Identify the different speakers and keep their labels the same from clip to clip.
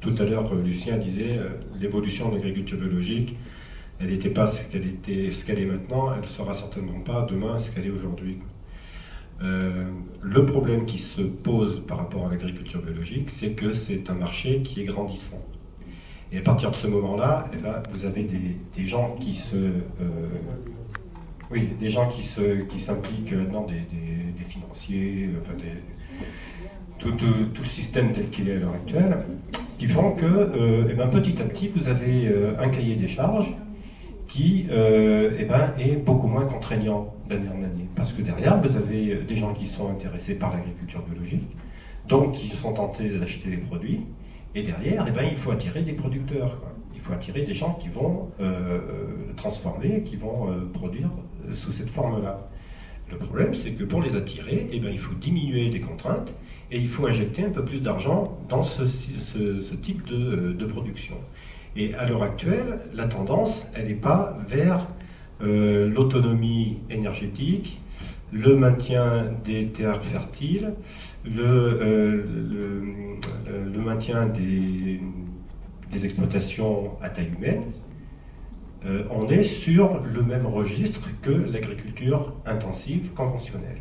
Speaker 1: tout à l'heure, Lucien disait, l'évolution de l'agriculture biologique, elle n'était pas ce qu'elle est maintenant, elle ne sera certainement pas demain ce qu'elle est aujourd'hui. le problème qui se pose par rapport à l'agriculture biologique, c'est que c'est un marché qui est grandissant. Et à partir de ce moment-là, eh ben, vous avez des, gens qui se. Euh, oui, des gens qui se qui s'impliquent là-dedans, des, financiers, enfin tout, le système tel qu'il est à l'heure actuelle, qui font que euh, eh ben, petit à petit, vous avez euh, un cahier des charges qui eh ben, est beaucoup moins contraignant d'année en année. Parce que derrière, vous avez des gens qui sont intéressés par l'agriculture biologique, donc qui sont tentés d'acheter les produits, et derrière, eh ben, il faut attirer des producteurs. Il faut attirer des gens qui vont euh, euh, transformer, qui vont euh, produire sous cette forme-là. Le problème, c'est que pour les attirer, eh ben, il faut diminuer les contraintes et il faut injecter un peu plus d'argent dans ce, type de, de, production. Et à l'heure actuelle, la tendance, elle n'est pas vers l'autonomie énergétique, le maintien des terres fertiles, le, euh, maintien des, exploitations à taille humaine, euh, on est sur le même registre que l'agriculture intensive conventionnelle.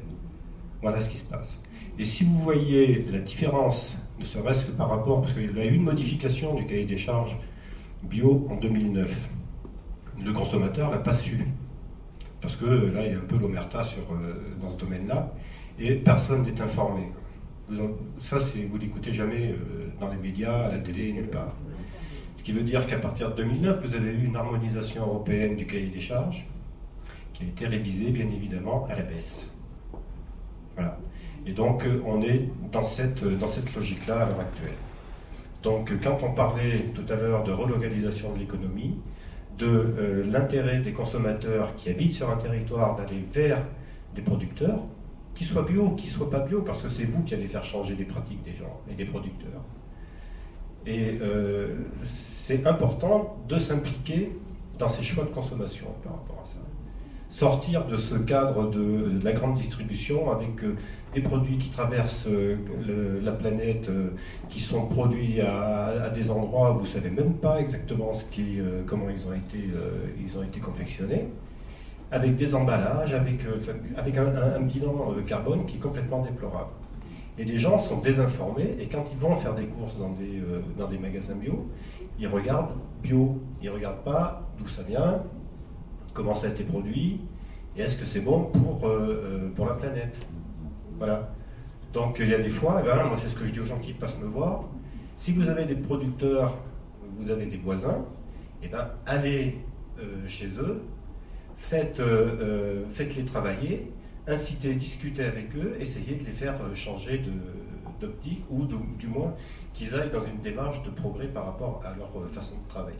Speaker 1: Voilà ce qui se passe. Et si vous voyez la différence, ne serait-ce que par rapport, parce qu'il y a eu une modification du cahier des charges bio en 2009, le consommateur n'a pas su. Parce que là, il y a un peu l'omerta euh, dans ce domaine-là, et personne n'est informé. Ça, vous l'écoutez jamais euh, dans les médias, à la télé, nulle part. Ce qui veut dire qu'à partir de 2009, vous avez eu une harmonisation européenne du cahier des charges, qui a été révisée, bien évidemment, à la baisse. Voilà. Et donc, euh, on est dans cette, dans cette logique-là à l'heure actuelle. Donc, quand on parlait tout à l'heure de relocalisation de l'économie, de euh, l'intérêt des consommateurs qui habitent sur un territoire d'aller vers des producteurs, qu'ils soient bio qu'ils soient pas bio, parce que c'est vous qui allez faire changer les pratiques des gens et des producteurs. Et euh, c'est important de s'impliquer dans ces choix de consommation par rapport à ça. Sortir de ce cadre de, la grande distribution avec euh, des produits qui traversent euh, la planète, qui sont produits à, des endroits où vous ne savez même pas exactement ce qui, comment ils ont été, ils ont été confectionnés avec des emballages, avec, avec un, bilan carbone qui est complètement déplorable. Et les gens sont désinformés et quand ils vont faire des courses dans des, euh, dans des magasins bio, ils regardent bio, ils ne regardent pas d'où ça vient, comment ça a été produit et est-ce que c'est bon pour, pour la planète. Voilà. Donc il y a des fois, ben, moi c'est ce que je dis aux gens qui passent me voir, si vous avez des producteurs, vous avez des voisins, eh ben, allez chez eux, faites, euh, euh, faites-les travailler, incitez, discutez avec eux, essayez de les faire euh, changer d'optique ou du moins qu'ils aillent dans une démarche de progrès par rapport à leur façon de travailler.